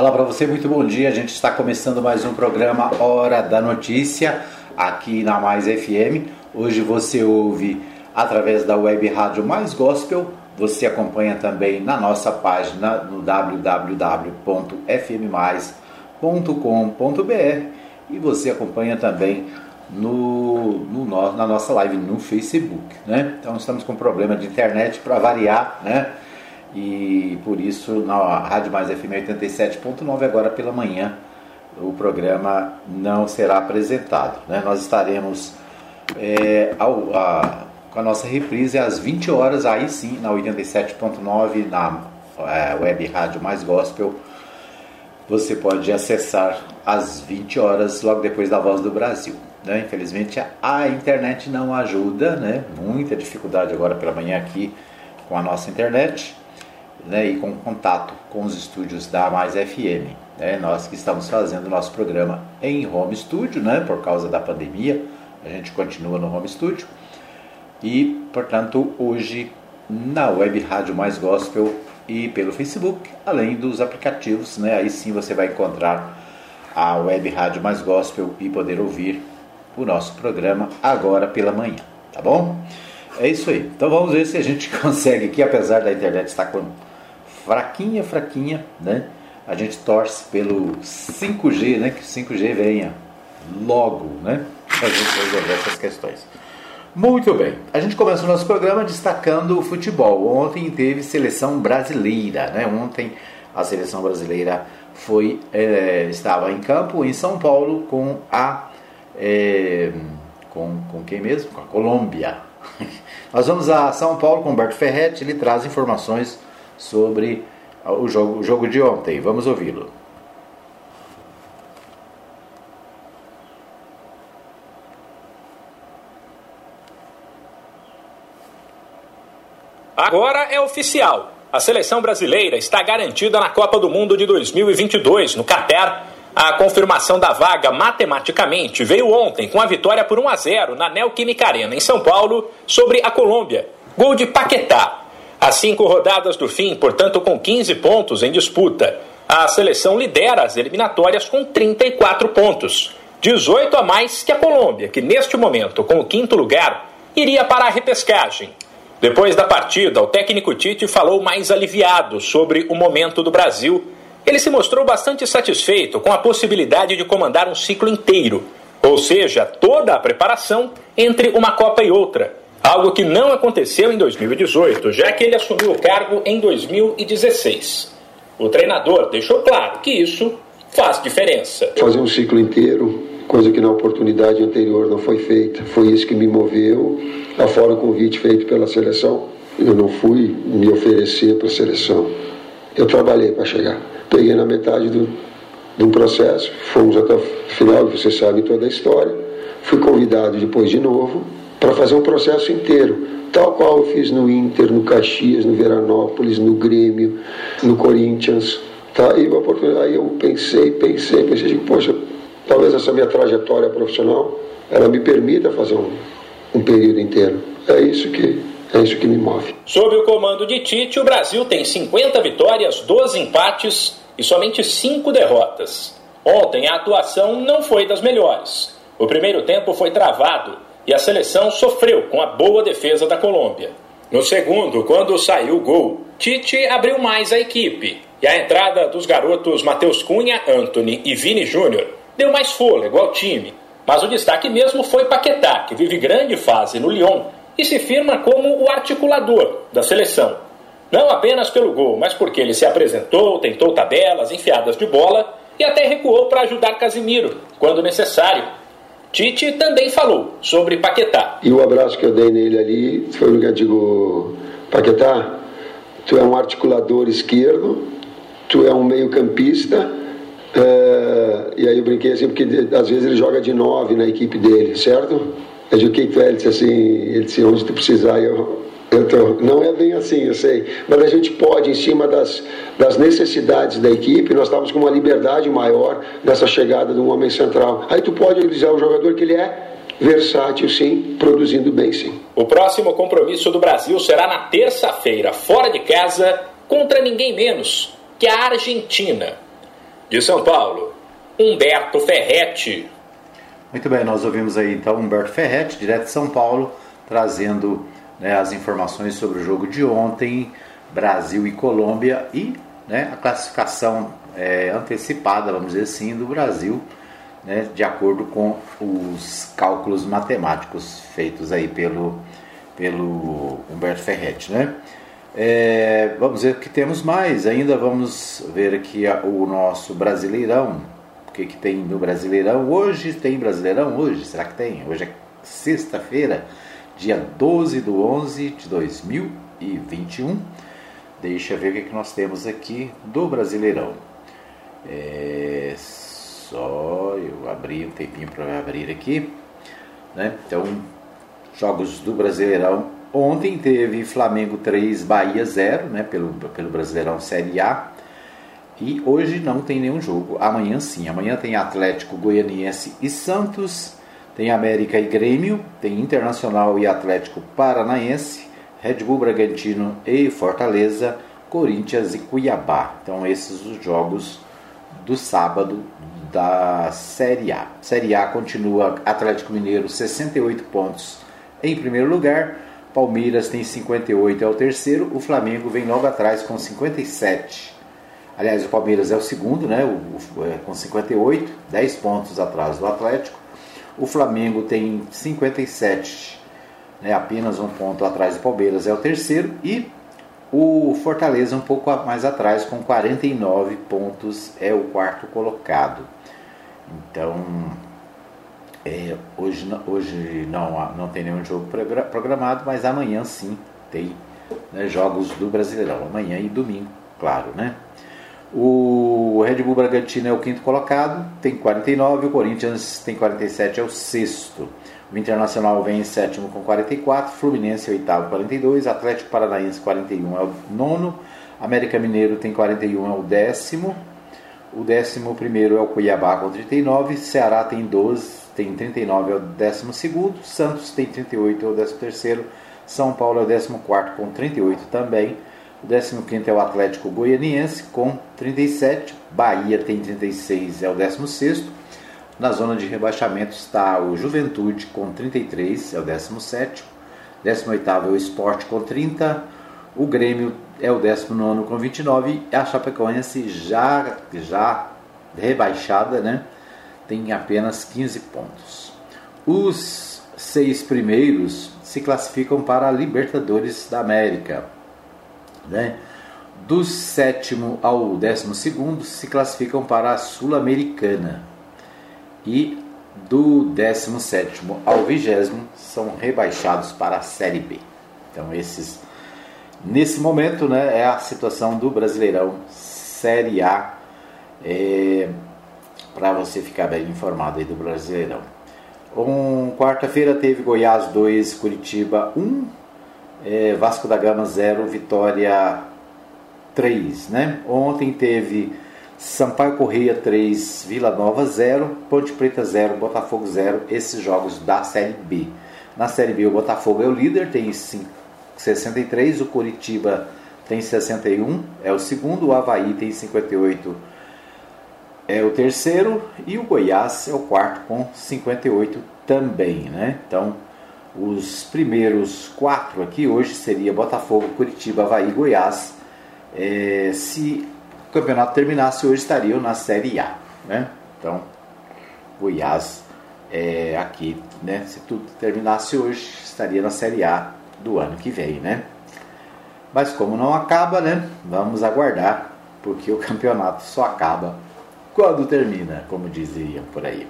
Olá para você, muito bom dia. A gente está começando mais um programa Hora da Notícia aqui na Mais FM. Hoje você ouve através da web rádio Mais Gospel. Você acompanha também na nossa página no www.fmmais.com.br e você acompanha também no, no, na nossa live no Facebook, né? Então estamos com problema de internet para variar, né? E por isso na Rádio Mais FM 87.9 agora pela manhã o programa não será apresentado, né? Nós estaremos é, ao, a, com a nossa reprise às 20 horas, aí sim, na 87.9, na é, web Rádio Mais Gospel. Você pode acessar às 20 horas, logo depois da Voz do Brasil. Né? Infelizmente a internet não ajuda, né? muita dificuldade agora pela manhã aqui com a nossa internet né? e com contato com os estúdios da Mais FM. Né? Nós que estamos fazendo o nosso programa em home studio, né? por causa da pandemia, a gente continua no home studio e, portanto, hoje na web Rádio Mais Gospel e pelo Facebook, além dos aplicativos, né? aí sim você vai encontrar a web Rádio Mais Gospel e poder ouvir o nosso programa agora pela manhã, tá bom? É isso aí. Então vamos ver se a gente consegue aqui, apesar da internet estar com fraquinha, fraquinha, né? A gente torce pelo 5G, né? Que o 5G venha logo, né? Para gente resolver essas questões. Muito bem. A gente começa o nosso programa destacando o futebol. Ontem teve seleção brasileira, né? Ontem a seleção brasileira foi é, estava em campo em São Paulo com a é, com, com quem mesmo? Com a Colômbia. Nós vamos a São Paulo com Humberto Ferretti, ele traz informações sobre o jogo, o jogo de ontem. Vamos ouvi-lo. Agora é oficial. A seleção brasileira está garantida na Copa do Mundo de 2022, no Catar a confirmação da vaga matematicamente veio ontem com a vitória por 1 a 0 na Neoquímica Arena em São Paulo sobre a Colômbia. Gol de Paquetá. Às cinco rodadas do fim, portanto com 15 pontos em disputa, a seleção lidera as eliminatórias com 34 pontos. 18 a mais que a Colômbia, que neste momento, com o quinto lugar, iria para a repescagem. Depois da partida, o técnico Tite falou mais aliviado sobre o momento do Brasil ele se mostrou bastante satisfeito com a possibilidade de comandar um ciclo inteiro, ou seja, toda a preparação entre uma Copa e outra, algo que não aconteceu em 2018, já que ele assumiu o cargo em 2016. O treinador deixou claro que isso faz diferença. Fazer um ciclo inteiro, coisa que na oportunidade anterior não foi feita, foi isso que me moveu, afora o convite feito pela seleção. Eu não fui me oferecer para a seleção, eu trabalhei para chegar peguei na metade do, do processo, fomos até o final, você sabe toda a história. Fui convidado depois de novo para fazer um processo inteiro, tal qual eu fiz no Inter, no Caxias, no Veranópolis, no Grêmio, no Corinthians. Tá? E aí eu pensei, pensei, pensei, digo, poxa, talvez essa minha trajetória profissional ela me permita fazer um, um período inteiro. É isso que é isso que me move. Sob o comando de Tite, o Brasil tem 50 vitórias, 12 empates e somente 5 derrotas. Ontem a atuação não foi das melhores. O primeiro tempo foi travado e a seleção sofreu com a boa defesa da Colômbia. No segundo, quando saiu o gol, Tite abriu mais a equipe e a entrada dos garotos Matheus Cunha, Anthony e Vini Júnior deu mais fôlego ao time. Mas o destaque mesmo foi Paquetá, que vive grande fase no Lyon e se firma como o articulador da seleção. Não apenas pelo gol, mas porque ele se apresentou, tentou tabelas, enfiadas de bola e até recuou para ajudar Casimiro, quando necessário. Tite também falou sobre Paquetá. E o abraço que eu dei nele ali foi no que eu digo: Paquetá, tu é um articulador esquerdo, tu é um meio-campista. É... e aí eu brinquei assim, porque às vezes ele joga de nove na equipe dele, certo? Eu digo, o que tu é? Ele disse assim, ele disse, onde tu precisar, eu, tô. Não é bem assim, eu sei. Mas a gente pode, em cima das, das necessidades da equipe, nós estávamos com uma liberdade maior nessa chegada de um homem central. Aí tu pode utilizar o jogador que ele é, versátil sim, produzindo bem sim. O próximo compromisso do Brasil será na terça-feira, fora de casa, contra ninguém menos que a Argentina. De São Paulo, Humberto Ferretti. Muito bem, nós ouvimos aí então Humberto Ferretti, direto de São Paulo, trazendo né, as informações sobre o jogo de ontem, Brasil e Colômbia e né, a classificação é, antecipada, vamos dizer assim, do Brasil, né, de acordo com os cálculos matemáticos feitos aí pelo, pelo Humberto Ferretti. Né? É, vamos ver o que temos mais. Ainda vamos ver aqui o nosso Brasileirão. O que, que tem no Brasileirão? Hoje tem Brasileirão? Hoje? Será que tem? Hoje é sexta-feira, dia 12 de 11 de 2021. Deixa ver o que, que nós temos aqui do Brasileirão. É, só eu abri um tempinho para abrir aqui. Né? Então, jogos do Brasileirão. Ontem teve Flamengo 3, Bahia 0, né? pelo, pelo Brasileirão Série A. E hoje não tem nenhum jogo. Amanhã sim. Amanhã tem Atlético Goianiense e Santos. Tem América e Grêmio. Tem Internacional e Atlético Paranaense. Red Bull Bragantino e Fortaleza. Corinthians e Cuiabá. Então esses os jogos do sábado da Série A. Série A continua Atlético Mineiro 68 pontos em primeiro lugar, Palmeiras tem 58 é o terceiro, o Flamengo vem logo atrás com 57. Aliás, o Palmeiras é o segundo, né, o, o, é, com 58, 10 pontos atrás do Atlético. O Flamengo tem 57, né, apenas um ponto atrás do Palmeiras é o terceiro e o Fortaleza um pouco mais atrás, com 49 pontos, é o quarto colocado. Então, é, hoje hoje não, não tem nenhum jogo programado, mas amanhã sim tem né, jogos do Brasileirão. Amanhã e domingo, claro, né? O Red Bull Bragantino é o quinto colocado, tem 49, o Corinthians tem 47, é o sexto. O Internacional vem em sétimo com 44, Fluminense oitavo 42, Atlético Paranaense 41 é o nono, América Mineiro tem 41 é o décimo, o décimo primeiro é o Cuiabá com 39, Ceará tem 12, tem 39 é o décimo segundo, Santos tem 38 é o décimo terceiro, São Paulo é o décimo quarto com 38 também, o décimo quinto é o Atlético Goianiense com 37, Bahia tem 36 é o décimo sexto, na zona de rebaixamento está o Juventude com 33, é o 17. 18 é o Esporte com 30. O Grêmio é o 19 com 29. E a Chapecoense já, já rebaixada, né? Tem apenas 15 pontos. Os seis primeiros se classificam para a Libertadores da América. Né? Do sétimo ao décimo segundo se classificam para a Sul-Americana e do 17 ao 20 são rebaixados para a Série B. Então esses nesse momento, né, é a situação do Brasileirão Série A é, para você ficar bem informado aí do Brasileirão. Um, quarta-feira teve Goiás 2, Curitiba 1, é, Vasco da Gama 0, Vitória 3, né? Ontem teve Sampaio Correia 3, Vila Nova 0, Ponte Preta 0, Botafogo 0, esses jogos da Série B. Na Série B o Botafogo é o líder, tem 63, o Curitiba tem 61, é o segundo, o Havaí tem 58, é o terceiro, e o Goiás é o quarto com 58 também, né? Então, os primeiros quatro aqui hoje seria Botafogo, Curitiba, Havaí Goiás. É, se o campeonato terminasse hoje, estariam na Série A. Né? Então, Goiás é, aqui, né? se tudo terminasse hoje, estaria na Série A do ano que vem. Né? Mas como não acaba, né? vamos aguardar, porque o campeonato só acaba quando termina, como diziam por aí.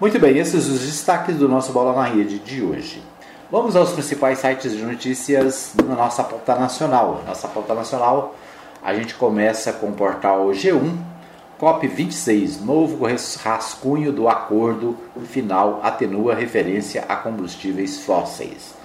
Muito bem, esses os destaques do nosso Bola na Rede de hoje. Vamos aos principais sites de notícias na nossa pauta nacional. Nossa pauta nacional a gente começa com o portal G1, COP26, novo rascunho do acordo final atenua referência a combustíveis fósseis.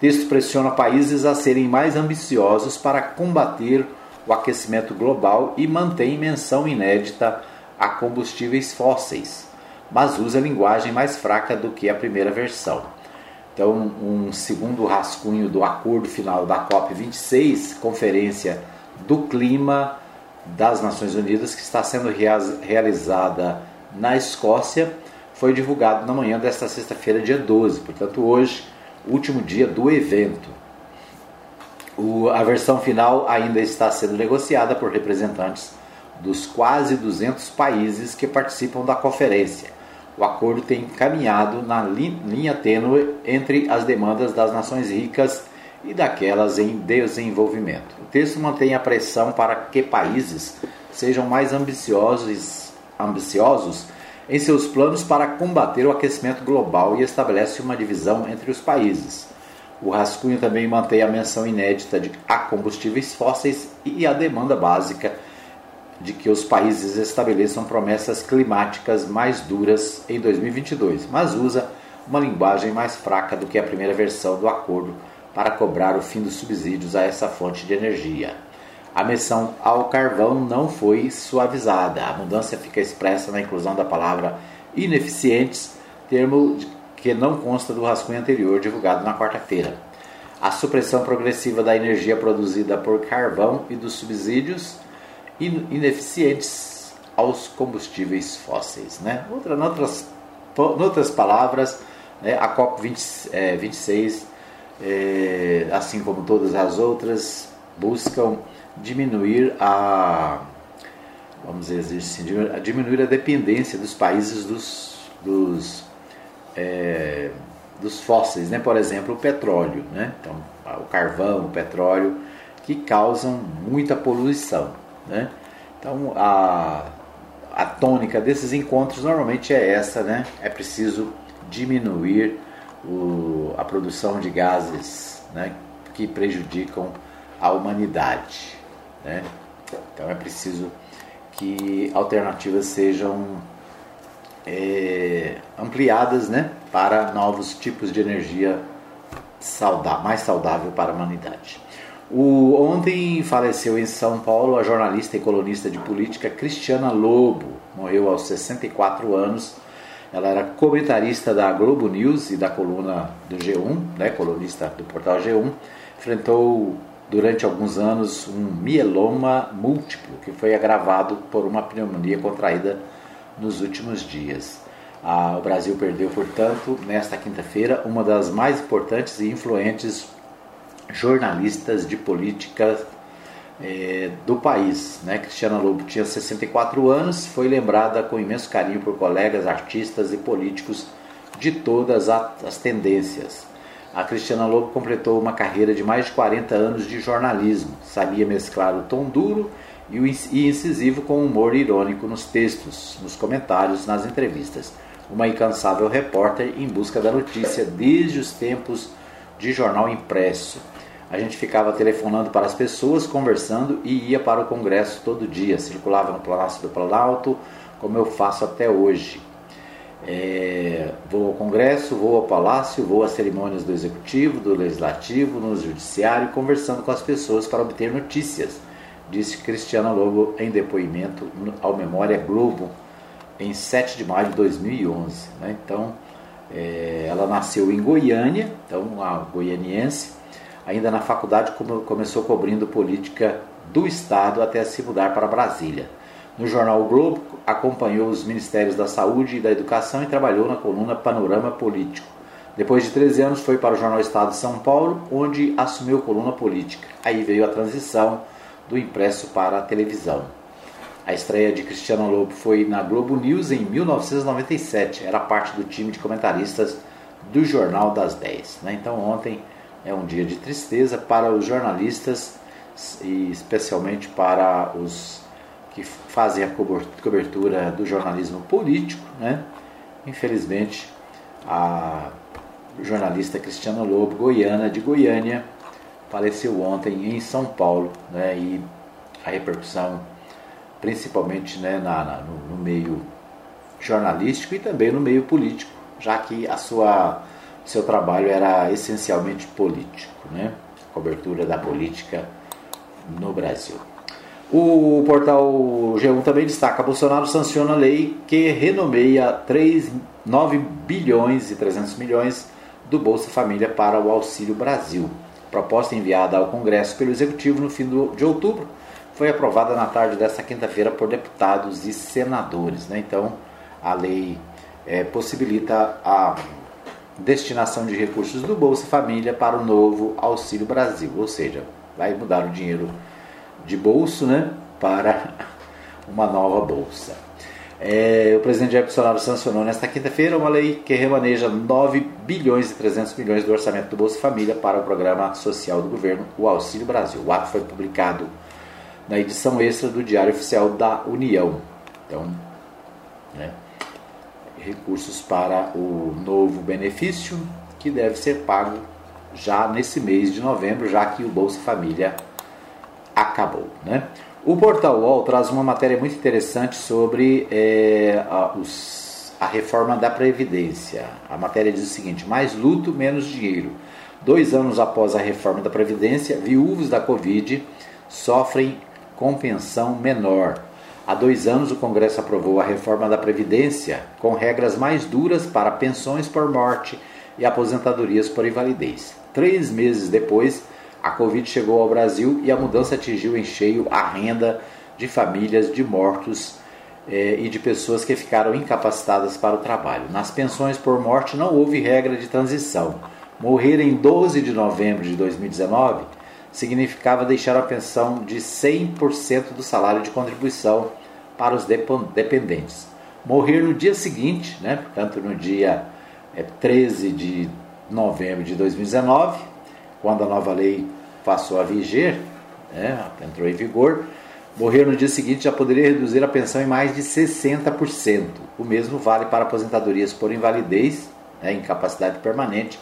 Texto pressiona países a serem mais ambiciosos para combater o aquecimento global e mantém menção inédita a combustíveis fósseis, mas usa linguagem mais fraca do que a primeira versão. Então, um segundo rascunho do acordo final da COP26, conferência do clima das Nações Unidas, que está sendo realizada na Escócia, foi divulgado na manhã desta sexta-feira, dia 12, portanto, hoje, último dia do evento. O, a versão final ainda está sendo negociada por representantes dos quase 200 países que participam da conferência. O acordo tem caminhado na linha tênue entre as demandas das nações ricas e daquelas em desenvolvimento. O texto mantém a pressão para que países sejam mais ambiciosos, ambiciosos em seus planos para combater o aquecimento global e estabelece uma divisão entre os países. O rascunho também mantém a menção inédita de a combustíveis fósseis e a demanda básica de que os países estabeleçam promessas climáticas mais duras em 2022, mas usa uma linguagem mais fraca do que a primeira versão do acordo para cobrar o fim dos subsídios a essa fonte de energia. A menção ao carvão não foi suavizada. A mudança fica expressa na inclusão da palavra ineficientes, termo que não consta do rascunho anterior divulgado na quarta-feira. A supressão progressiva da energia produzida por carvão e dos subsídios ineficientes aos combustíveis fósseis. Né? Outra, outras, em outras palavras, né, a COP26 é, assim como todas as outras, buscam diminuir a vamos dizer assim, diminuir a dependência dos países dos, dos, é, dos fósseis, né? por exemplo, o petróleo, né? então, o carvão, o petróleo, que causam muita poluição. Né? Então, a, a tônica desses encontros normalmente é essa, né? é preciso diminuir o, a produção de gases né, que prejudicam a humanidade. Né? Então é preciso que alternativas sejam é, ampliadas né, para novos tipos de energia saudável, mais saudável para a humanidade. O, ontem faleceu em São Paulo a jornalista e colunista de política Cristiana Lobo, morreu aos 64 anos ela era comentarista da Globo News e da coluna do G1, né, colunista do portal G1. Enfrentou durante alguns anos um mieloma múltiplo que foi agravado por uma pneumonia contraída nos últimos dias. O Brasil perdeu, portanto, nesta quinta-feira, uma das mais importantes e influentes jornalistas de política é, do país. Né? Cristiana Lobo tinha 64 anos, foi lembrada com imenso carinho por colegas, artistas e políticos de todas as tendências. A Cristiana Lobo completou uma carreira de mais de 40 anos de jornalismo. Sabia mesclar o tom duro e incisivo com humor irônico nos textos, nos comentários, nas entrevistas. Uma incansável repórter em busca da notícia desde os tempos de jornal impresso. A gente ficava telefonando para as pessoas, conversando e ia para o congresso todo dia. Circulava no Palácio do Planalto, como eu faço até hoje. É, vou ao congresso, vou ao palácio, vou às cerimônias do executivo, do legislativo, no judiciário, conversando com as pessoas para obter notícias, disse Cristiana Lobo em depoimento ao Memória Globo em 7 de maio de 2011. Né? Então, é, ela nasceu em Goiânia, então uma goianiense, Ainda na faculdade começou cobrindo política do Estado até se mudar para Brasília. No jornal o Globo, acompanhou os Ministérios da Saúde e da Educação e trabalhou na coluna Panorama Político. Depois de 13 anos, foi para o Jornal Estado de São Paulo, onde assumiu coluna política. Aí veio a transição do impresso para a televisão. A estreia de Cristiano Lobo foi na Globo News em 1997. Era parte do time de comentaristas do Jornal das 10. Né? Então, ontem é um dia de tristeza para os jornalistas e especialmente para os que fazem a cobertura do jornalismo político. Né? Infelizmente, a jornalista Cristiana Lobo, goiana de Goiânia, faleceu ontem em São Paulo né? e a repercussão, principalmente né, na, na no, no meio jornalístico e também no meio político, já que a sua seu trabalho era essencialmente político, né? cobertura da política no Brasil. O portal G1 também destaca: Bolsonaro sanciona a lei que renomeia 3, 9 bilhões e 300 milhões do Bolsa Família para o Auxílio Brasil. Proposta enviada ao Congresso pelo Executivo no fim de outubro foi aprovada na tarde desta quinta-feira por deputados e senadores. Né? Então, a lei é, possibilita a destinação de recursos do Bolsa Família para o novo Auxílio Brasil, ou seja, vai mudar o dinheiro de bolso né, para uma nova bolsa. É, o presidente Jair Bolsonaro sancionou nesta quinta-feira uma lei que remaneja 9 bilhões e 300 milhões do orçamento do Bolsa Família para o programa social do governo, o Auxílio Brasil. O ato foi publicado na edição extra do Diário Oficial da União. Então, né, recursos para o novo benefício que deve ser pago já nesse mês de novembro, já que o Bolsa Família acabou. Né? O Portal UOL traz uma matéria muito interessante sobre é, a, os, a reforma da Previdência. A matéria diz o seguinte: mais luto, menos dinheiro. Dois anos após a reforma da Previdência, viúvos da Covid sofrem com pensão menor. Há dois anos, o Congresso aprovou a reforma da Previdência com regras mais duras para pensões por morte e aposentadorias por invalidez. Três meses depois, a Covid chegou ao Brasil e a mudança atingiu em cheio a renda de famílias de mortos eh, e de pessoas que ficaram incapacitadas para o trabalho. Nas pensões por morte não houve regra de transição. Morrer em 12 de novembro de 2019 significava deixar a pensão de 100% do salário de contribuição para os dependentes. Morrer no dia seguinte, né, portanto no dia é, 13 de novembro de 2019, quando a nova lei passou a viger, né, entrou em vigor, morrer no dia seguinte já poderia reduzir a pensão em mais de 60%. O mesmo vale para aposentadorias por invalidez, né, incapacidade permanente,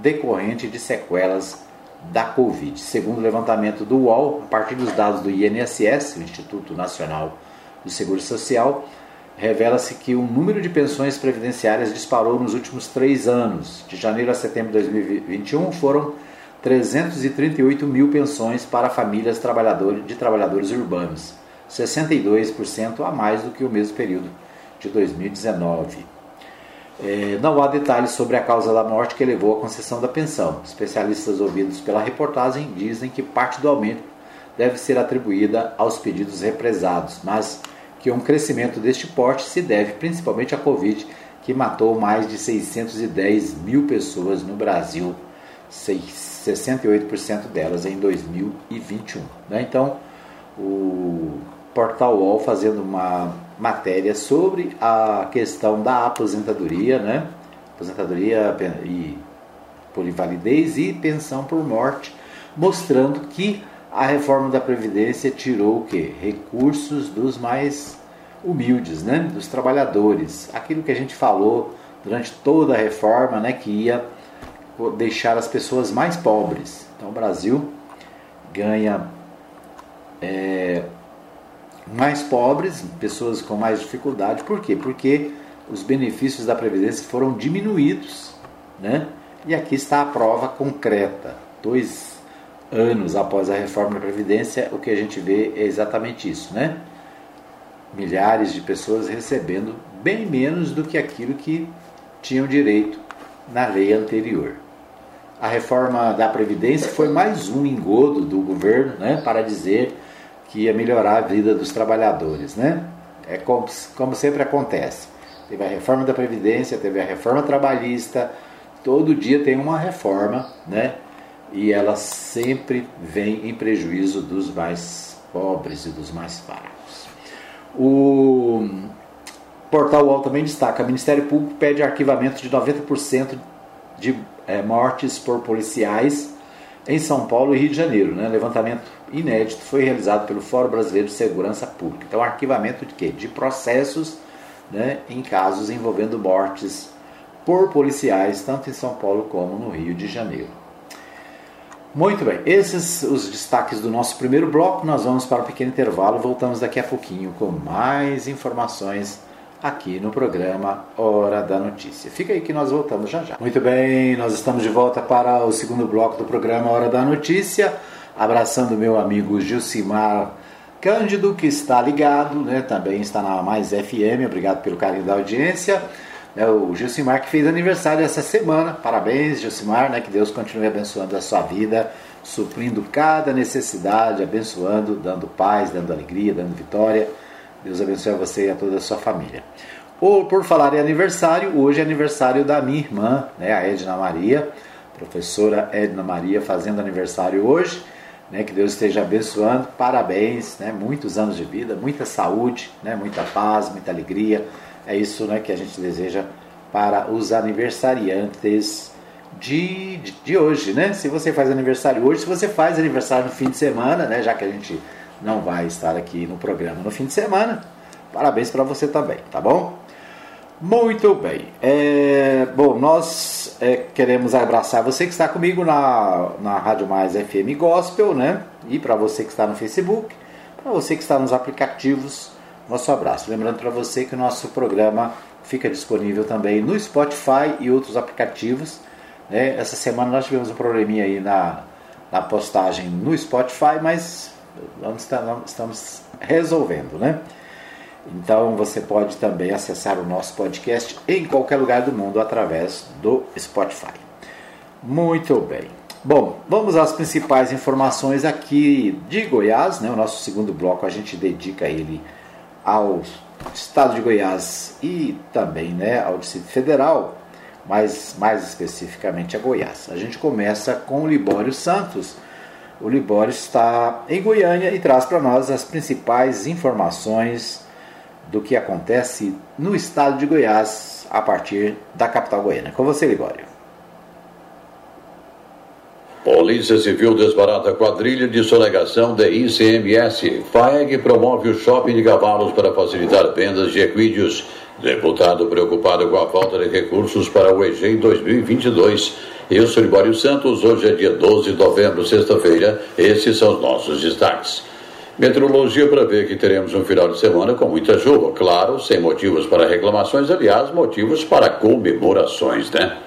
decorrente de sequelas da Covid. Segundo o levantamento do UOL, a partir dos dados do INSS, o Instituto Nacional do Seguro Social, revela-se que o número de pensões previdenciárias disparou nos últimos três anos. De janeiro a setembro de 2021 foram 338 mil pensões para famílias de trabalhadores urbanos, 62% a mais do que o mesmo período de 2019. É, não há detalhes sobre a causa da morte que levou à concessão da pensão. Especialistas ouvidos pela reportagem dizem que parte do aumento deve ser atribuída aos pedidos represados, mas que um crescimento deste porte se deve principalmente à Covid, que matou mais de 610 mil pessoas no Brasil 68% delas em 2021. Né? Então, o Portal UOL fazendo uma matéria sobre a questão da aposentadoria, né? aposentadoria e por invalidez e pensão por morte, mostrando que a reforma da Previdência tirou o quê? Recursos dos mais humildes, né? dos trabalhadores. Aquilo que a gente falou durante toda a reforma, né? que ia deixar as pessoas mais pobres. Então o Brasil ganha é, mais pobres, pessoas com mais dificuldade. Por quê? Porque os benefícios da Previdência foram diminuídos. Né? E aqui está a prova concreta. Dois anos após a reforma da Previdência, o que a gente vê é exatamente isso. Né? Milhares de pessoas recebendo bem menos do que aquilo que tinham direito na lei anterior a reforma da Previdência foi mais um engodo do governo né, para dizer que ia melhorar a vida dos trabalhadores. Né? É como, como sempre acontece. Teve a reforma da Previdência, teve a reforma trabalhista, todo dia tem uma reforma, né? E ela sempre vem em prejuízo dos mais pobres e dos mais fracos. O Portal UOL também destaca: o Ministério Público pede arquivamento de 90% de é, mortes por policiais em São Paulo e Rio de Janeiro. Né? Levantamento inédito foi realizado pelo Fórum Brasileiro de Segurança Pública. Então, arquivamento de quê? De processos né, em casos envolvendo mortes por policiais, tanto em São Paulo como no Rio de Janeiro. Muito bem, esses os destaques do nosso primeiro bloco. Nós vamos para um pequeno intervalo. Voltamos daqui a pouquinho com mais informações aqui no programa Hora da Notícia. Fica aí que nós voltamos já já. Muito bem, nós estamos de volta para o segundo bloco do programa Hora da Notícia, abraçando meu amigo Gilcimar Cândido, que está ligado, né, também está na Mais FM, obrigado pelo carinho da audiência. É o Gilcimar que fez aniversário essa semana, parabéns Gilcimar, né, que Deus continue abençoando a sua vida, suprindo cada necessidade, abençoando, dando paz, dando alegria, dando vitória. Deus abençoe a você e a toda a sua família. Por, por falar em aniversário, hoje é aniversário da minha irmã, né, a Edna Maria, professora Edna Maria, fazendo aniversário hoje. Né, que Deus esteja abençoando, parabéns, né, muitos anos de vida, muita saúde, né, muita paz, muita alegria. É isso né, que a gente deseja para os aniversariantes de, de, de, hoje, né? Se você faz aniversário hoje, se você faz aniversário no fim de semana, né? Já que a gente não vai estar aqui no programa no fim de semana, parabéns para você também, tá bom? Muito bem. É, bom, nós é, queremos abraçar você que está comigo na, na Rádio Mais FM Gospel, né? E para você que está no Facebook, para você que está nos aplicativos, nosso abraço. Lembrando para você que o nosso programa fica disponível também no Spotify e outros aplicativos. Né? Essa semana nós tivemos um probleminha aí na, na postagem no Spotify, mas estamos resolvendo, né? Então você pode também acessar o nosso podcast em qualquer lugar do mundo através do Spotify. Muito bem. Bom, vamos às principais informações aqui de Goiás, né? O nosso segundo bloco a gente dedica ele ao Estado de Goiás e também, né, ao Distrito Federal, mas mais especificamente a Goiás. A gente começa com o Libório Santos. O Libório está em Goiânia e traz para nós as principais informações do que acontece no estado de Goiás a partir da capital goiana. Com você, Libório. Polícia Civil desbarata quadrilha de sonegação de ICMS. FAEG promove o shopping de cavalos para facilitar vendas de equídeos. Deputado preocupado com a falta de recursos para o EG em 2022. Eu sou Libório Santos, hoje é dia 12 de novembro, sexta-feira. Esses são os nossos destaques. Meteorologia prevê que teremos um final de semana com muita chuva, claro, sem motivos para reclamações, aliás, motivos para comemorações, né?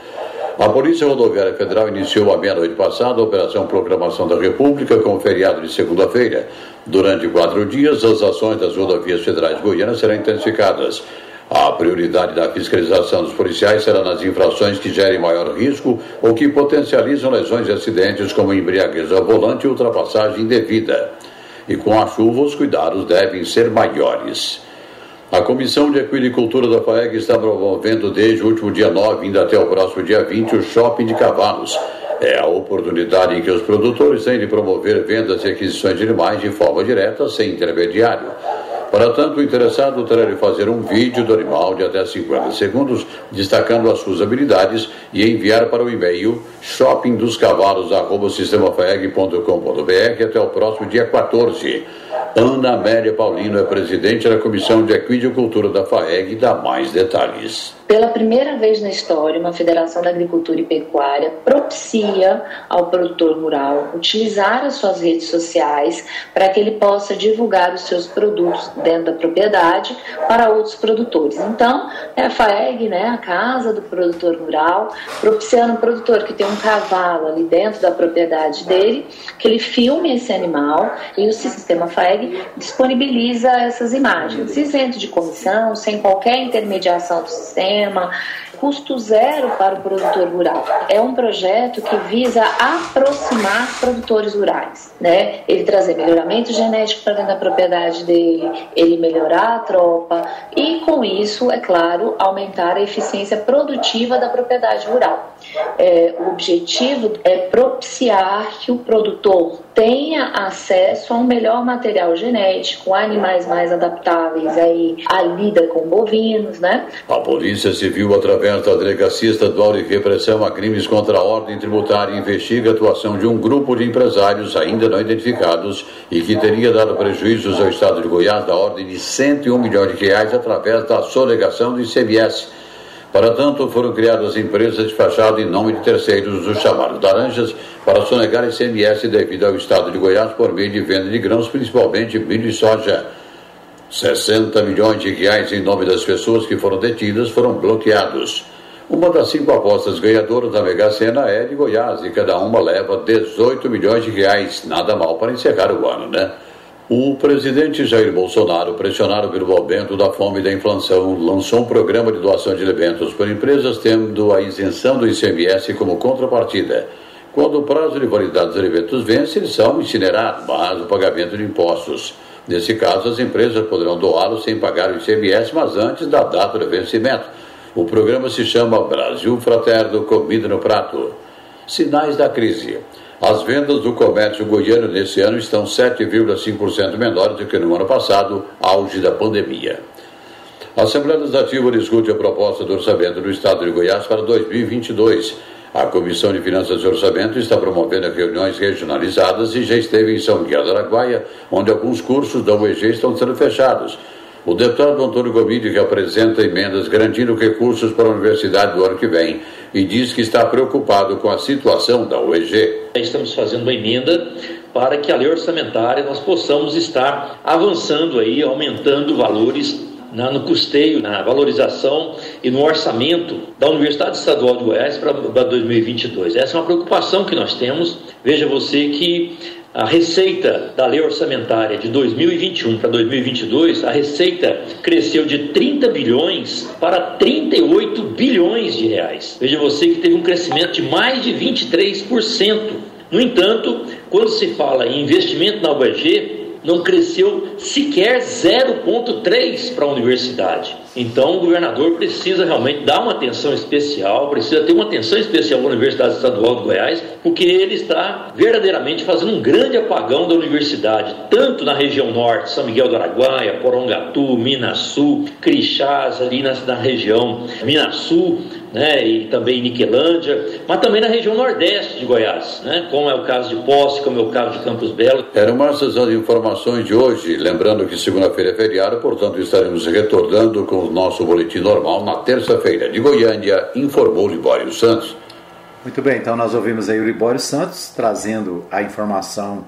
A Polícia Rodoviária Federal iniciou a meia-noite passada a Operação Proclamação da República com feriado de segunda-feira. Durante quatro dias, as ações das rodovias federais goianas serão intensificadas. A prioridade da fiscalização dos policiais será nas infrações que gerem maior risco ou que potencializam lesões e acidentes, como embriaguez ao volante e ultrapassagem indevida e com a chuva os cuidados devem ser maiores. A Comissão de Aquicultura da FAEG está promovendo desde o último dia 9, ainda até o próximo dia 20, o Shopping de Cavalos. É a oportunidade em que os produtores têm de promover vendas e aquisições de animais de forma direta, sem intermediário. Para tanto, o interessado terá de fazer um vídeo do animal de até 50 segundos, destacando as suas habilidades e enviar para o e-mail shoppingdoscavalos.sistemafaeg.com.br até o próximo dia 14. Ana Amélia Paulino é presidente da Comissão de Equidicultura da FAEG e dá mais detalhes. Pela primeira vez na história, uma Federação da Agricultura e Pecuária propicia ao produtor rural utilizar as suas redes sociais para que ele possa divulgar os seus produtos dentro da propriedade para outros produtores. Então, é a FAEG, né, a casa do produtor rural, propiciando um produtor que tem um cavalo ali dentro da propriedade dele, que ele filme esse animal e o sistema FAEG disponibiliza essas imagens, isento de comissão, sem qualquer intermediação do sistema custo zero para o produtor rural. É um projeto que visa aproximar produtores rurais, né? Ele trazer melhoramento genético para dentro da propriedade dele, ele melhorar a tropa e, com isso, é claro, aumentar a eficiência produtiva da propriedade rural. É, o objetivo é propiciar que o produtor tenha acesso a um melhor material genético, animais mais adaptáveis aí à lida com bovinos, né? A Polícia Civil, através da Delegacia Estadual de Repressão a Crimes contra a Ordem Tributária, investiga a atuação de um grupo de empresários ainda não identificados e que teria dado prejuízos ao Estado de Goiás da ordem de 101 milhões de reais através da sonegação do ICMS para tanto, foram criadas empresas de fachada em nome de terceiros, os chamados laranjas, para sonegar ICMS devido ao estado de Goiás por meio de venda de grãos, principalmente milho e soja. 60 milhões de reais em nome das pessoas que foram detidas foram bloqueados. Uma das cinco apostas ganhadoras da Mega Sena é de Goiás e cada uma leva 18 milhões de reais. Nada mal para encerrar o ano, né? O presidente Jair Bolsonaro, pressionado pelo aumento da fome e da inflação, lançou um programa de doação de alimentos por empresas tendo a isenção do ICMS como contrapartida. Quando o prazo de validade dos alimentos vence, eles são incinerados, mas o pagamento de impostos. Nesse caso, as empresas poderão doá-los sem pagar o ICMS, mas antes da data de vencimento. O programa se chama Brasil Fraterno Comida no Prato. Sinais da crise. As vendas do comércio goiano nesse ano estão 7,5% menores do que no ano passado, auge da pandemia. A Assembleia Legislativa discute a proposta do orçamento do Estado de Goiás para 2022. A Comissão de Finanças e Orçamento está promovendo reuniões regionalizadas e já esteve em São Miguel do Araguaia, onde alguns cursos da UEG estão sendo fechados. O deputado Antônio Gomide, que apresenta emendas garantindo recursos para a universidade do ano que vem, e diz que está preocupado com a situação da UEG. Estamos fazendo uma emenda para que a lei orçamentária nós possamos estar avançando aí, aumentando valores na, no custeio, na valorização e no orçamento da Universidade Estadual de Goiás para 2022. Essa é uma preocupação que nós temos. Veja você que a receita da lei orçamentária de 2021 para 2022, a receita cresceu de 30 bilhões para 38 bilhões de reais. Veja você que teve um crescimento de mais de 23%. No entanto, quando se fala em investimento na UEG, não cresceu sequer 0,3 para a universidade. Então, o governador precisa realmente dar uma atenção especial, precisa ter uma atenção especial a Universidade Estadual de Goiás, porque ele está verdadeiramente fazendo um grande apagão da universidade, tanto na região norte, São Miguel do Araguaia, Porongatu, Minasul, Crixás, ali na, na região Minasul, né, e também em Niquelândia, mas também na região nordeste de Goiás, né, como é o caso de Posse, como é o caso de Campos Belo. Eram essas as informações de hoje, lembrando que segunda-feira é feriado, portanto estaremos retornando com o nosso boletim normal na terça-feira. De Goiânia, informou Libório Santos. Muito bem, então nós ouvimos aí o Libório Santos trazendo a informação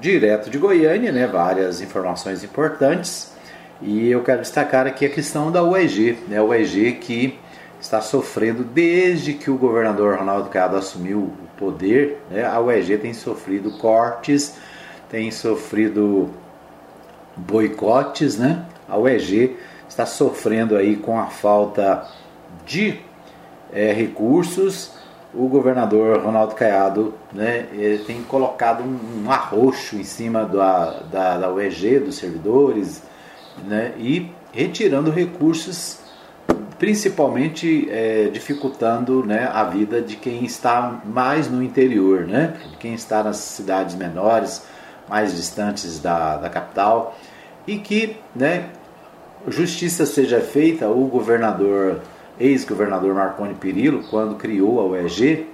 direto de Goiânia, né, várias informações importantes, e eu quero destacar aqui a questão da UEG, né, a UEG que está sofrendo desde que o governador Ronaldo Caiado assumiu o poder. Né, a UEG tem sofrido cortes, tem sofrido boicotes, né? A UEG está sofrendo aí com a falta de é, recursos. O governador Ronaldo Caiado né, tem colocado um, um arroxo em cima da, da, da UEG, dos servidores, né, e retirando recursos principalmente é, dificultando né, a vida de quem está mais no interior, né, quem está nas cidades menores, mais distantes da, da capital, e que né, justiça seja feita, o governador, ex-governador Marconi Perillo, quando criou a UEG,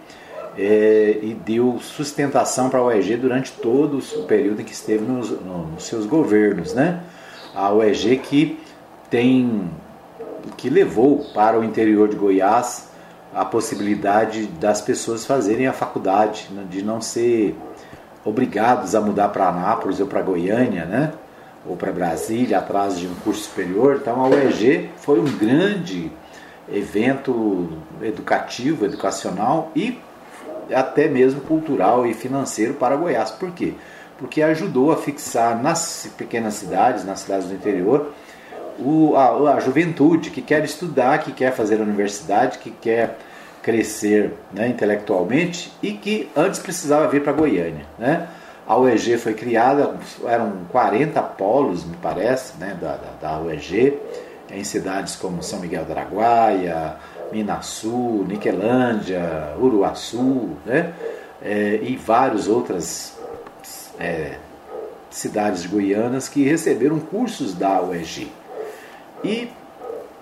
é, e deu sustentação para a UEG durante todo o período em que esteve nos, nos seus governos. Né? A UEG que tem que levou para o interior de Goiás a possibilidade das pessoas fazerem a faculdade, né, de não ser obrigados a mudar para Anápolis ou para Goiânia, né? ou para Brasília atrás de um curso superior. Então a UEG foi um grande evento educativo, educacional e até mesmo cultural e financeiro para Goiás. Por quê? Porque ajudou a fixar nas pequenas cidades, nas cidades do interior, o, a, a, juventude que quer estudar, que quer fazer a universidade, que quer crescer né, intelectualmente e que antes precisava vir para Goiânia. Né? A UEG foi criada, eram 40 polos, me parece, né, da, da, da UEG, em cidades como São Miguel do Araguaia, Minasul, Niquelândia, Uruaçu, né, é, e várias outras é, cidades goianas que receberam cursos da UEG. E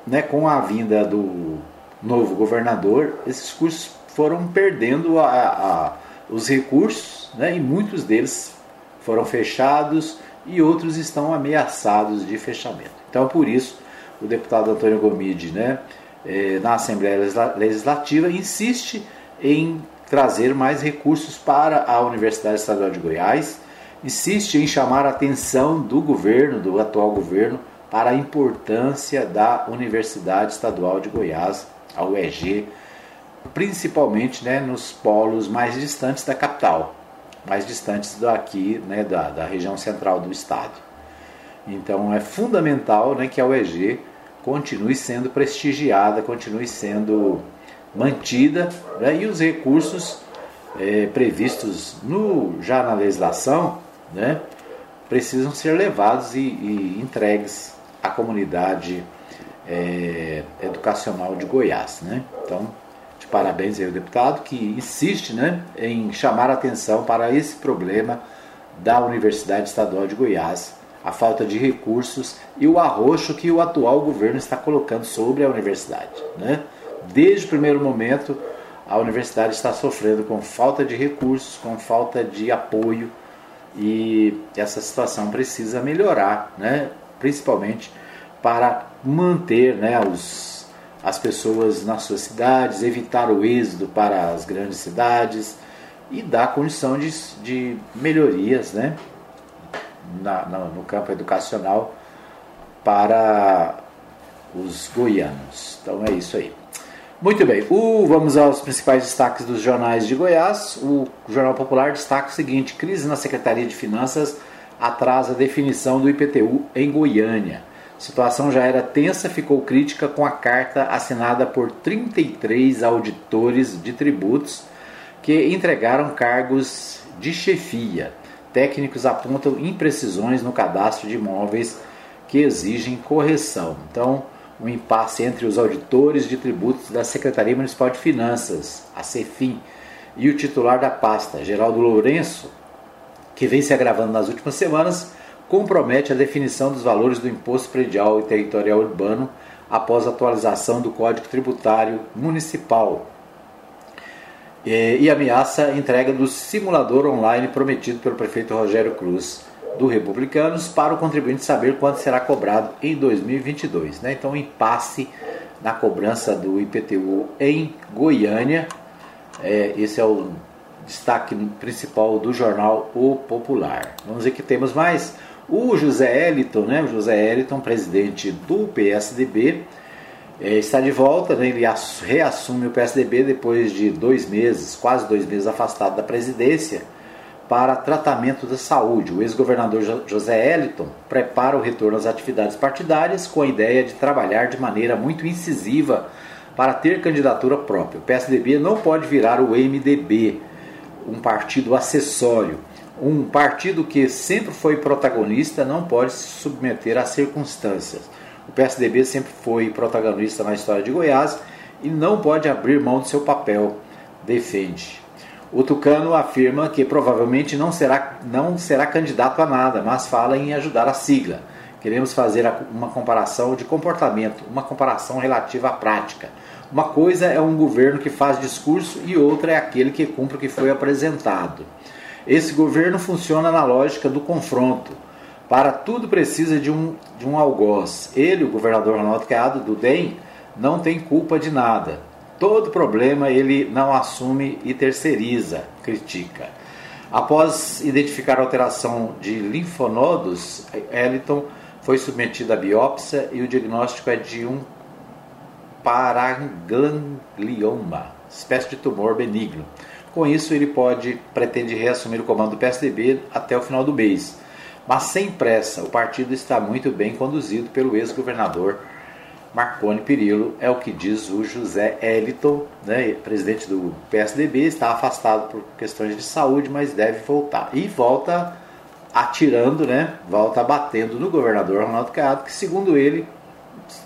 né, com a vinda do novo governador, esses cursos foram perdendo a, a, os recursos né, e muitos deles foram fechados e outros estão ameaçados de fechamento. Então, por isso, o deputado Antônio Gomide, né, eh, na Assembleia Legislativa, insiste em trazer mais recursos para a Universidade Estadual de Goiás, insiste em chamar a atenção do governo, do atual governo, para a importância da Universidade Estadual de Goiás, a UEG, principalmente né, nos polos mais distantes da capital, mais distantes daqui, né, da, da região central do estado. Então é fundamental né, que a UEG continue sendo prestigiada, continue sendo mantida né, e os recursos é, previstos no, já na legislação, né, precisam ser levados e, e entregues à comunidade é, educacional de Goiás. Né? Então, de parabéns aí ao deputado que insiste né, em chamar a atenção para esse problema da Universidade Estadual de Goiás, a falta de recursos e o arroxo que o atual governo está colocando sobre a universidade. Né? Desde o primeiro momento, a universidade está sofrendo com falta de recursos, com falta de apoio e essa situação precisa melhorar, né? Principalmente para manter né, os, as pessoas nas suas cidades, evitar o êxodo para as grandes cidades e dar condição de, de melhorias né, na, na, no campo educacional para os goianos. Então é isso aí. Muito bem, o, vamos aos principais destaques dos jornais de Goiás. O Jornal Popular destaca o seguinte: crise na Secretaria de Finanças atrasa a definição do IPTU em Goiânia. A situação já era tensa, ficou crítica com a carta assinada por 33 auditores de tributos que entregaram cargos de chefia. Técnicos apontam imprecisões no cadastro de imóveis que exigem correção. Então, um impasse entre os auditores de tributos da Secretaria Municipal de Finanças, a CEFIM, e o titular da pasta, Geraldo Lourenço, que vem se agravando nas últimas semanas, compromete a definição dos valores do imposto predial e territorial urbano após a atualização do Código Tributário Municipal e ameaça a entrega do simulador online prometido pelo prefeito Rogério Cruz do Republicanos para o contribuinte saber quanto será cobrado em 2022. Né? Então, impasse na cobrança do IPTU em Goiânia. É, esse é o destaque principal do jornal O Popular. Vamos ver que temos mais. O José Eliton, né? José Eliton, presidente do PSDB, é, está de volta, né? ele reassume o PSDB depois de dois meses, quase dois meses afastado da presidência para tratamento da saúde. O ex-governador José Eliton prepara o retorno às atividades partidárias com a ideia de trabalhar de maneira muito incisiva para ter candidatura própria. O PSDB não pode virar o MDB, um partido acessório. Um partido que sempre foi protagonista não pode se submeter às circunstâncias. O PSDB sempre foi protagonista na história de Goiás e não pode abrir mão do seu papel, defende. O Tucano afirma que provavelmente não será, não será candidato a nada, mas fala em ajudar a sigla. Queremos fazer uma comparação de comportamento, uma comparação relativa à prática. Uma coisa é um governo que faz discurso e outra é aquele que cumpre o que foi apresentado. Esse governo funciona na lógica do confronto. Para tudo precisa de um, de um algoz. Ele, o governador Ronaldo Caiado, do DEM, não tem culpa de nada. Todo problema ele não assume e terceiriza, critica. Após identificar alteração de linfonodos, Eliton foi submetido à biópsia e o diagnóstico é de um paraganglioma, espécie de tumor benigno. Com isso, ele pode pretende reassumir o comando do PSDB até o final do mês. Mas sem pressa, o partido está muito bem conduzido pelo ex-governador Marconi Perillo, é o que diz o José Eliton, né, presidente do PSDB, está afastado por questões de saúde, mas deve voltar. E volta atirando, né, volta batendo no governador Ronaldo Caiado, que segundo ele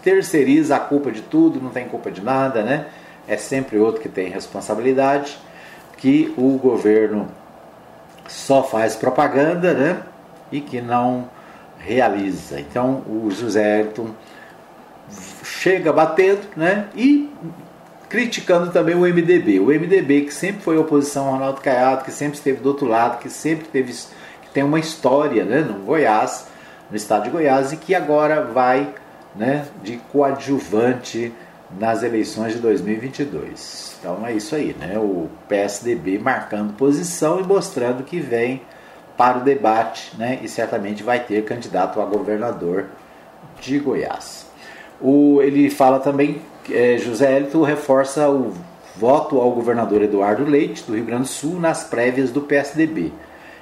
terceiriza a culpa de tudo, não tem culpa de nada, né? É sempre outro que tem responsabilidade, que o governo só faz propaganda, né? E que não realiza. Então, o José Elton chega batendo, né? E criticando também o MDB. O MDB que sempre foi oposição ao Ronaldo Caiado, que sempre esteve do outro lado, que sempre teve que tem uma história, né, no Goiás, no estado de Goiás e que agora vai, né, de coadjuvante nas eleições de 2022. Então é isso aí, né? O PSDB marcando posição e mostrando que vem para o debate, né? E certamente vai ter candidato a governador de Goiás. O, ele fala também, é, José Elito reforça o voto ao governador Eduardo Leite, do Rio Grande do Sul, nas prévias do PSDB.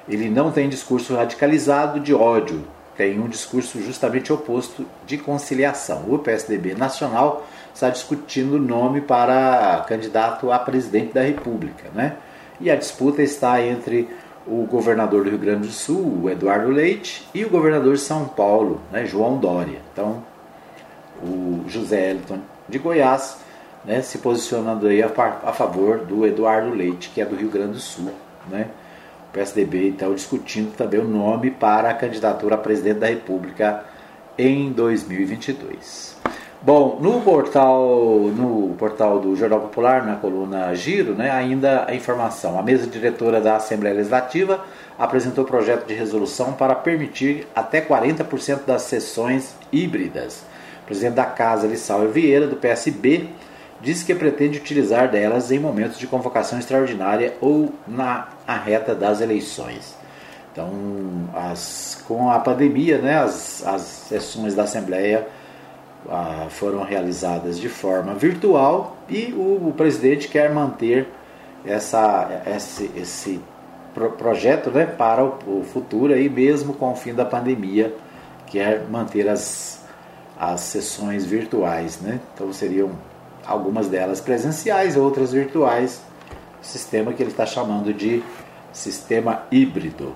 Ele não tem discurso radicalizado de ódio, tem um discurso justamente oposto de conciliação. O PSDB nacional está discutindo o nome para candidato a presidente da República, né? e a disputa está entre o governador do Rio Grande do Sul, o Eduardo Leite, e o governador de São Paulo, né, João Dória. Então, o José Elton de Goiás né, se posicionando aí a, a, favor do Eduardo Leite, que é do Rio Grande do Sul. Né? PSDB então discutindo também o nome para a candidatura a presidente da República em 2022. Bom, no portal, no portal do Jornal Popular, na coluna Giro, né, ainda a informação. A mesa diretora da Assembleia Legislativa apresentou projeto de resolução para permitir até 40% das sessões híbridas. O presidente da Casa, Lissau Vieira, do PSB, disse que pretende utilizar delas em momentos de convocação extraordinária ou na reta das eleições. Então, as, com a pandemia, né, as, as sessões da Assembleia ah, foram realizadas de forma virtual e o, o presidente quer manter essa, esse, esse pro, projeto né, para o, o, futuro, aí, mesmo com o fim da pandemia, quer manter as, as sessões virtuais. Né? Então, seriam algumas delas presenciais, outras virtuais, sistema que ele está chamando de sistema híbrido.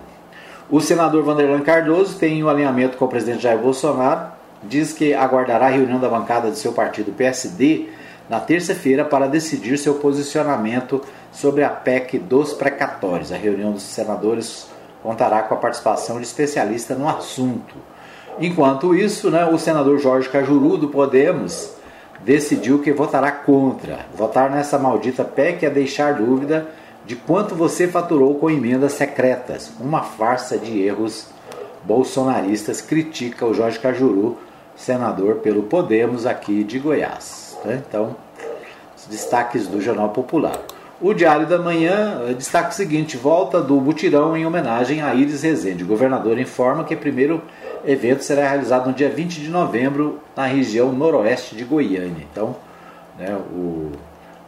O senador Vanderlan Cardoso tem um alinhamento com o presidente Jair Bolsonaro, diz que aguardará a reunião da bancada do seu partido PSD na terça-feira para decidir seu posicionamento sobre a PEC dos precatórios. A reunião dos senadores contará com a participação de especialistas no assunto. Enquanto isso, né, o senador Jorge Cajuru, do Podemos, decidiu que votará contra. Votar nessa maldita PEC é deixar dúvida de quanto você faturou com emendas secretas. Uma farsa de erros bolsonaristas, critica o Jorge Cajuru, senador pelo Podemos aqui de Goiás. Né? Então, destaques do Jornal Popular. O Diário da Manhã eh, destaca o seguinte: volta do mutirão em homenagem a Iris Rezende. O governador informa que o primeiro evento será realizado no dia 20 de novembro na região noroeste de Goiânia. Então, né, o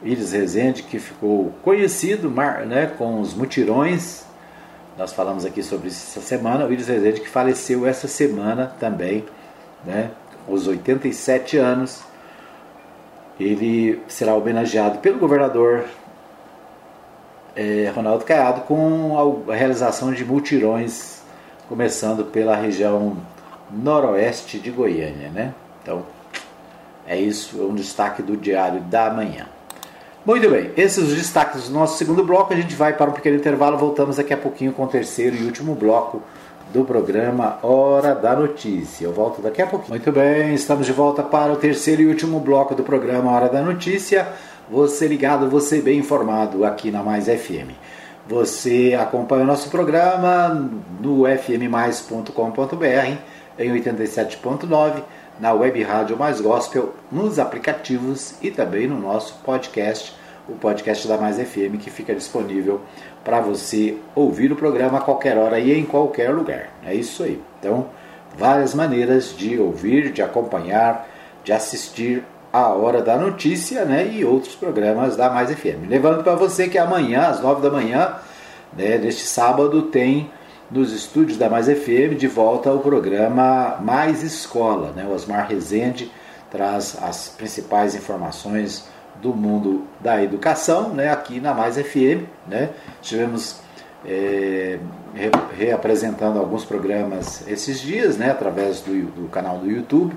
Iris Rezende, que ficou conhecido né, com os mutirões, nós falamos aqui sobre isso essa semana. O Iris Rezende, que faleceu essa semana também, né, aos 87 anos. Ele será homenageado pelo governador é, Ronaldo Caiado com a realização de mutirões, começando pela região noroeste de Goiânia. Né? Então, é isso, é um destaque do Diário da Manhã. Muito bem, esses os destaques do nosso segundo bloco. A gente vai para um pequeno intervalo, voltamos daqui a pouquinho com o terceiro e último bloco do programa Hora da Notícia. Eu volto daqui a pouquinho. Muito bem, estamos de volta para o terceiro e último bloco do programa Hora da Notícia. Você ligado, você bem informado aqui na Mais FM. Você acompanha o nosso programa no fmmais.com.br em 87.9, na web rádio Mais Gospel, nos aplicativos e também no nosso podcast, o podcast da Mais FM, que fica disponível para você ouvir o programa a qualquer hora e em qualquer lugar. É isso aí. Então, várias maneiras de ouvir, de acompanhar, de assistir a Hora da Notícia né, e outros programas da Mais FM. Lembrando para você que amanhã, às 9 da manhã, né, neste sábado, tem nos estúdios da Mais FM de volta o programa Mais Escola. Né? O Osmar Rezende traz as principais informações do mundo da educação né, aqui na Mais FM. Né? Estivemos é, reapresentando alguns programas esses dias, né, através do, do canal do YouTube,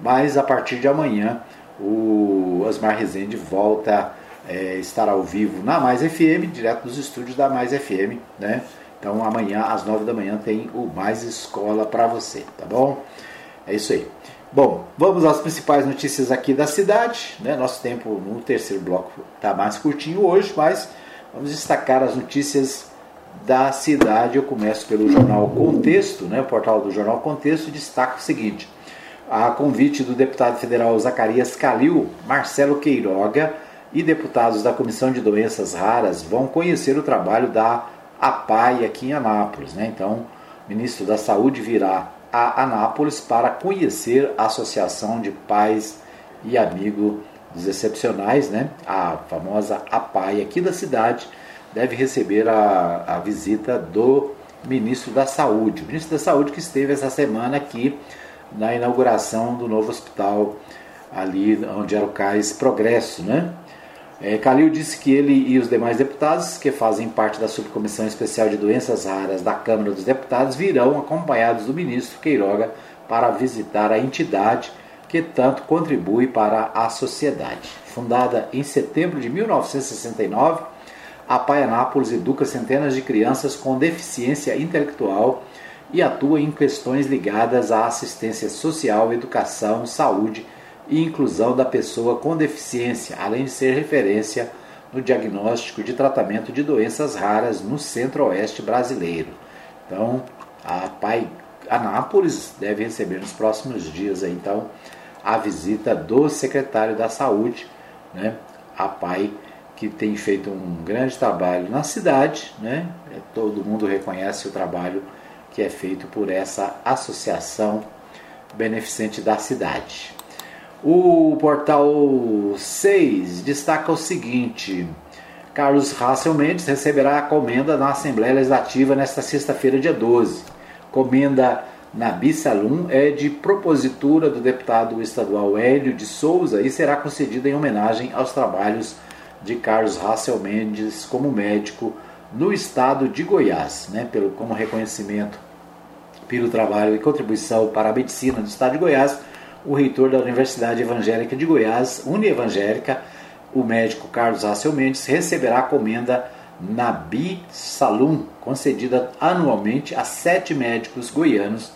mas a partir de amanhã o Osmar Rezende volta é, estar ao vivo na Mais FM, direto dos estúdios da Mais FM, né? Então amanhã às nove da manhã tem o Mais Escola para você, tá bom? É isso aí. Bom, vamos às principais notícias aqui da cidade. Né? Nosso tempo no terceiro bloco está mais curtinho hoje, mas vamos destacar as notícias da cidade. Eu começo pelo jornal Contexto, né? o portal do jornal Contexto destaca o seguinte: a convite do deputado federal Zacarias Calil, Marcelo Queiroga e deputados da Comissão de Doenças Raras vão conhecer o trabalho da APAI aqui em Anápolis. Né? Então, o ministro da Saúde virá a Anápolis para conhecer a Associação de Pais e Amigos dos Excepcionais, né? a famosa APAI aqui da cidade, deve receber a, a visita do ministro da Saúde. O ministro da Saúde que esteve essa semana aqui na inauguração do novo hospital ali onde era o Cais Progresso, né? É, Calil disse que ele e os demais deputados, que fazem parte da Subcomissão Especial de Doenças Raras da Câmara dos Deputados, virão acompanhados do ministro Queiroga para visitar a entidade que tanto contribui para a sociedade. Fundada em setembro de 1969, a Pai Anápolis educa centenas de crianças com deficiência intelectual e atua em questões ligadas à assistência social, educação, saúde e inclusão da pessoa com deficiência, além de ser referência no diagnóstico de tratamento de doenças raras no centro-oeste brasileiro. Então, a Pai Anápolis deve receber nos próximos dias então a visita do secretário da Saúde, né, a Pai que tem feito um grande trabalho na cidade, né? Todo mundo reconhece o trabalho que é feito por essa associação beneficente da cidade. O portal 6 destaca o seguinte: Carlos Rassel Mendes receberá a comenda na Assembleia Legislativa nesta sexta-feira, dia 12. Comenda na Bissalum é de propositura do deputado estadual Hélio de Souza e será concedida em homenagem aos trabalhos de Carlos Rassel Mendes como médico no estado de Goiás, né, pelo, como reconhecimento pelo trabalho e contribuição para a medicina do estado de Goiás o reitor da Universidade Evangélica de Goiás, Unievangélica, o médico Carlos Assel Mendes, receberá a comenda Nabi Salum, concedida anualmente a sete médicos goianos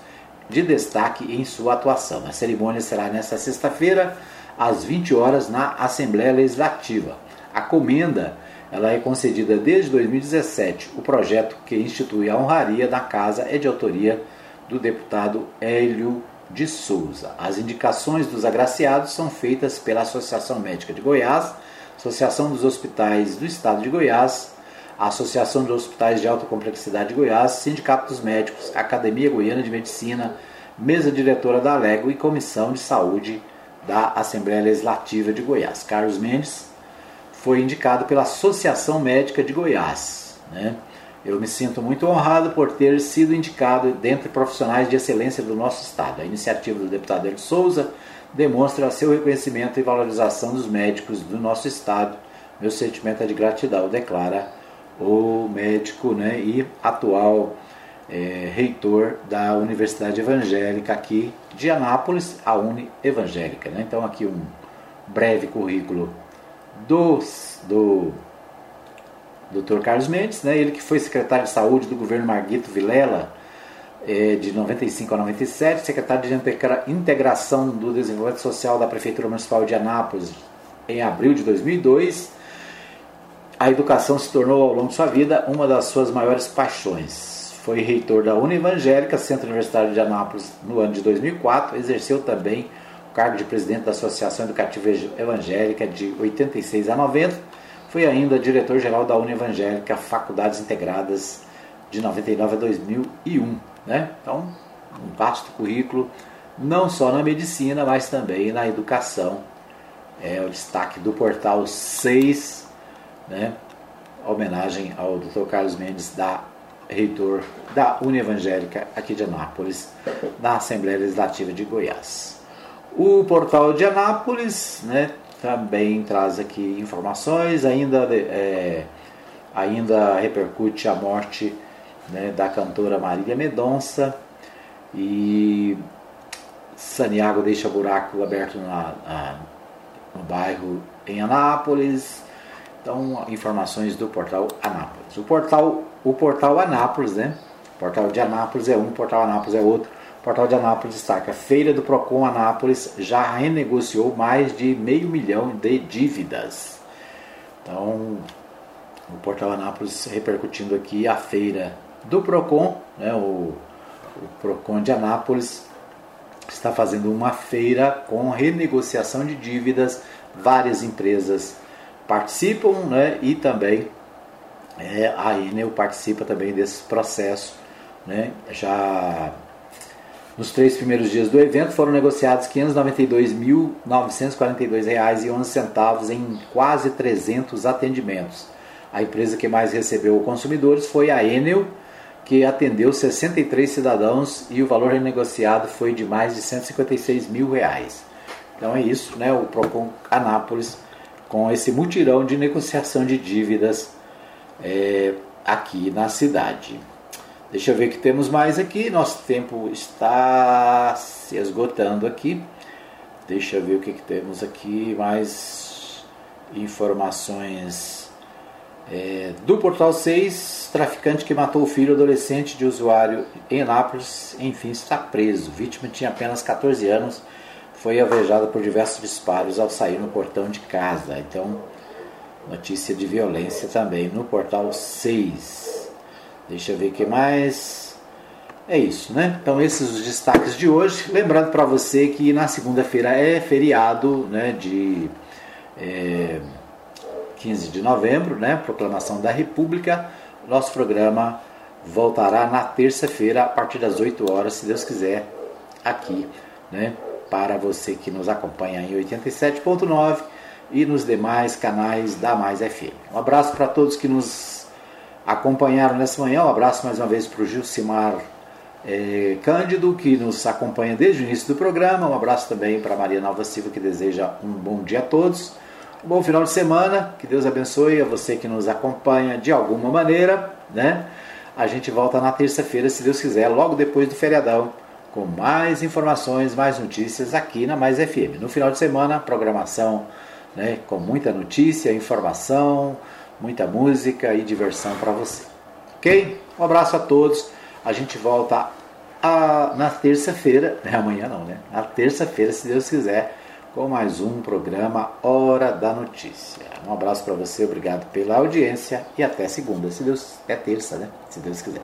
de destaque em sua atuação. A cerimônia será nesta sexta-feira, às 20 horas, na Assembleia Legislativa. A comenda ela é concedida desde 2017. O projeto que institui a honraria da casa é de autoria do deputado Hélio de Souza. As indicações dos agraciados são feitas pela Associação Médica de Goiás, Associação dos Hospitais do Estado de Goiás, Associação dos Hospitais de Alta Complexidade de Goiás, Sindicato dos Médicos, Academia Goiana de Medicina, Mesa Diretora da Alego e Comissão de Saúde da Assembleia Legislativa de Goiás. Carlos Mendes foi indicado pela Associação Médica de Goiás. Né? Eu me sinto muito honrado por ter sido indicado dentre profissionais de excelência do nosso Estado. A iniciativa do deputado Hélio Souza demonstra seu reconhecimento e valorização dos médicos do nosso Estado. Meu sentimento é de gratidão, declara o médico né, e atual é, reitor da Universidade Evangélica aqui de Anápolis, a Uni Evangélica. Né? Então, aqui um breve currículo dos, do Dr. Carlos Mendes, né, ele que foi secretário de saúde do governo Marguito Vilela, é, de 95 a 97, secretário de integração do desenvolvimento social da Prefeitura Municipal de Anápolis em abril de 2002. A educação se tornou ao longo de sua vida uma das suas maiores paixões. Foi reitor da Univangélica, Centro Universitário de Anápolis, no ano de 2004. Exerceu também o cargo de presidente da Associação Educativa Evangélica de 86 a 90 foi ainda diretor-geral da Univangélica Faculdades Integradas de 99 a 2001. Né? Então, um vasto currículo, não só na medicina, mas também na educação. É o destaque do portal 6, né? homenagem ao Dr. Carlos Mendes, da reitor da Univangélica aqui de Anápolis, na Assembleia Legislativa de Goiás. O portal de Anápolis né, também traz aqui informações, ainda, é, ainda repercute a morte né, da cantora Marília Medonça e Saniago deixa buraco aberto na, na, no bairro em Anápolis. Então, informações do portal Anápolis. O portal, o portal Anápolis, né? O portal de Anápolis é um, o portal Anápolis é outro Portal de Anápolis destaca: Feira do Procon Anápolis já renegociou mais de meio milhão de dívidas. Então, o Portal Anápolis repercutindo aqui a feira do Procon, né, o, o Procon de Anápolis está fazendo uma feira com renegociação de dívidas. Várias empresas participam né, e também é, a Enel participa também desse processo. Né, já nos três primeiros dias do evento foram negociados R$ 592.942,11 em quase 300 atendimentos. A empresa que mais recebeu consumidores foi a Enel, que atendeu 63 cidadãos e o valor renegociado foi de mais de 156 mil reais. Então é isso, né? O Procon Anápolis com esse mutirão de negociação de dívidas é, aqui na cidade. Deixa eu ver o que temos mais aqui. Nosso tempo está se esgotando aqui. Deixa eu ver o que, que temos aqui. Mais informações é, do Portal 6. Traficante que matou o filho adolescente de usuário em Nápoles, enfim, está preso. Vítima tinha apenas 14 anos. Foi alvejada por diversos disparos ao sair no portão de casa. Então, notícia de violência também no Portal 6. Deixa eu ver o que mais. É isso, né? Então esses os destaques de hoje. Lembrando para você que na segunda-feira é feriado, né? De é, 15 de novembro, né? Proclamação da República. Nosso programa voltará na terça-feira a partir das 8 horas, se Deus quiser, aqui, né? Para você que nos acompanha em 87.9 e nos demais canais da Mais FM. Um abraço para todos que nos acompanharam nessa manhã. Um abraço mais uma vez para o Gilcimar é, Cândido, que nos acompanha desde o início do programa. Um abraço também para Maria Nova Silva, que deseja um bom dia a todos. Um bom final de semana, que Deus abençoe a você que nos acompanha de alguma maneira. Né? A gente volta na terça-feira, se Deus quiser, logo depois do feriadão, com mais informações, mais notícias aqui na Mais FM. No final de semana, programação né, com muita notícia, informação, muita música e diversão para você. Ok? Um abraço a todos. A gente volta a, na terça-feira, né, amanhã não, né? Na terça-feira, se Deus quiser, com mais um programa Hora da Notícia. Um abraço para você, obrigado pela audiência e até segunda, se Deus é terça, né? Se Deus quiser.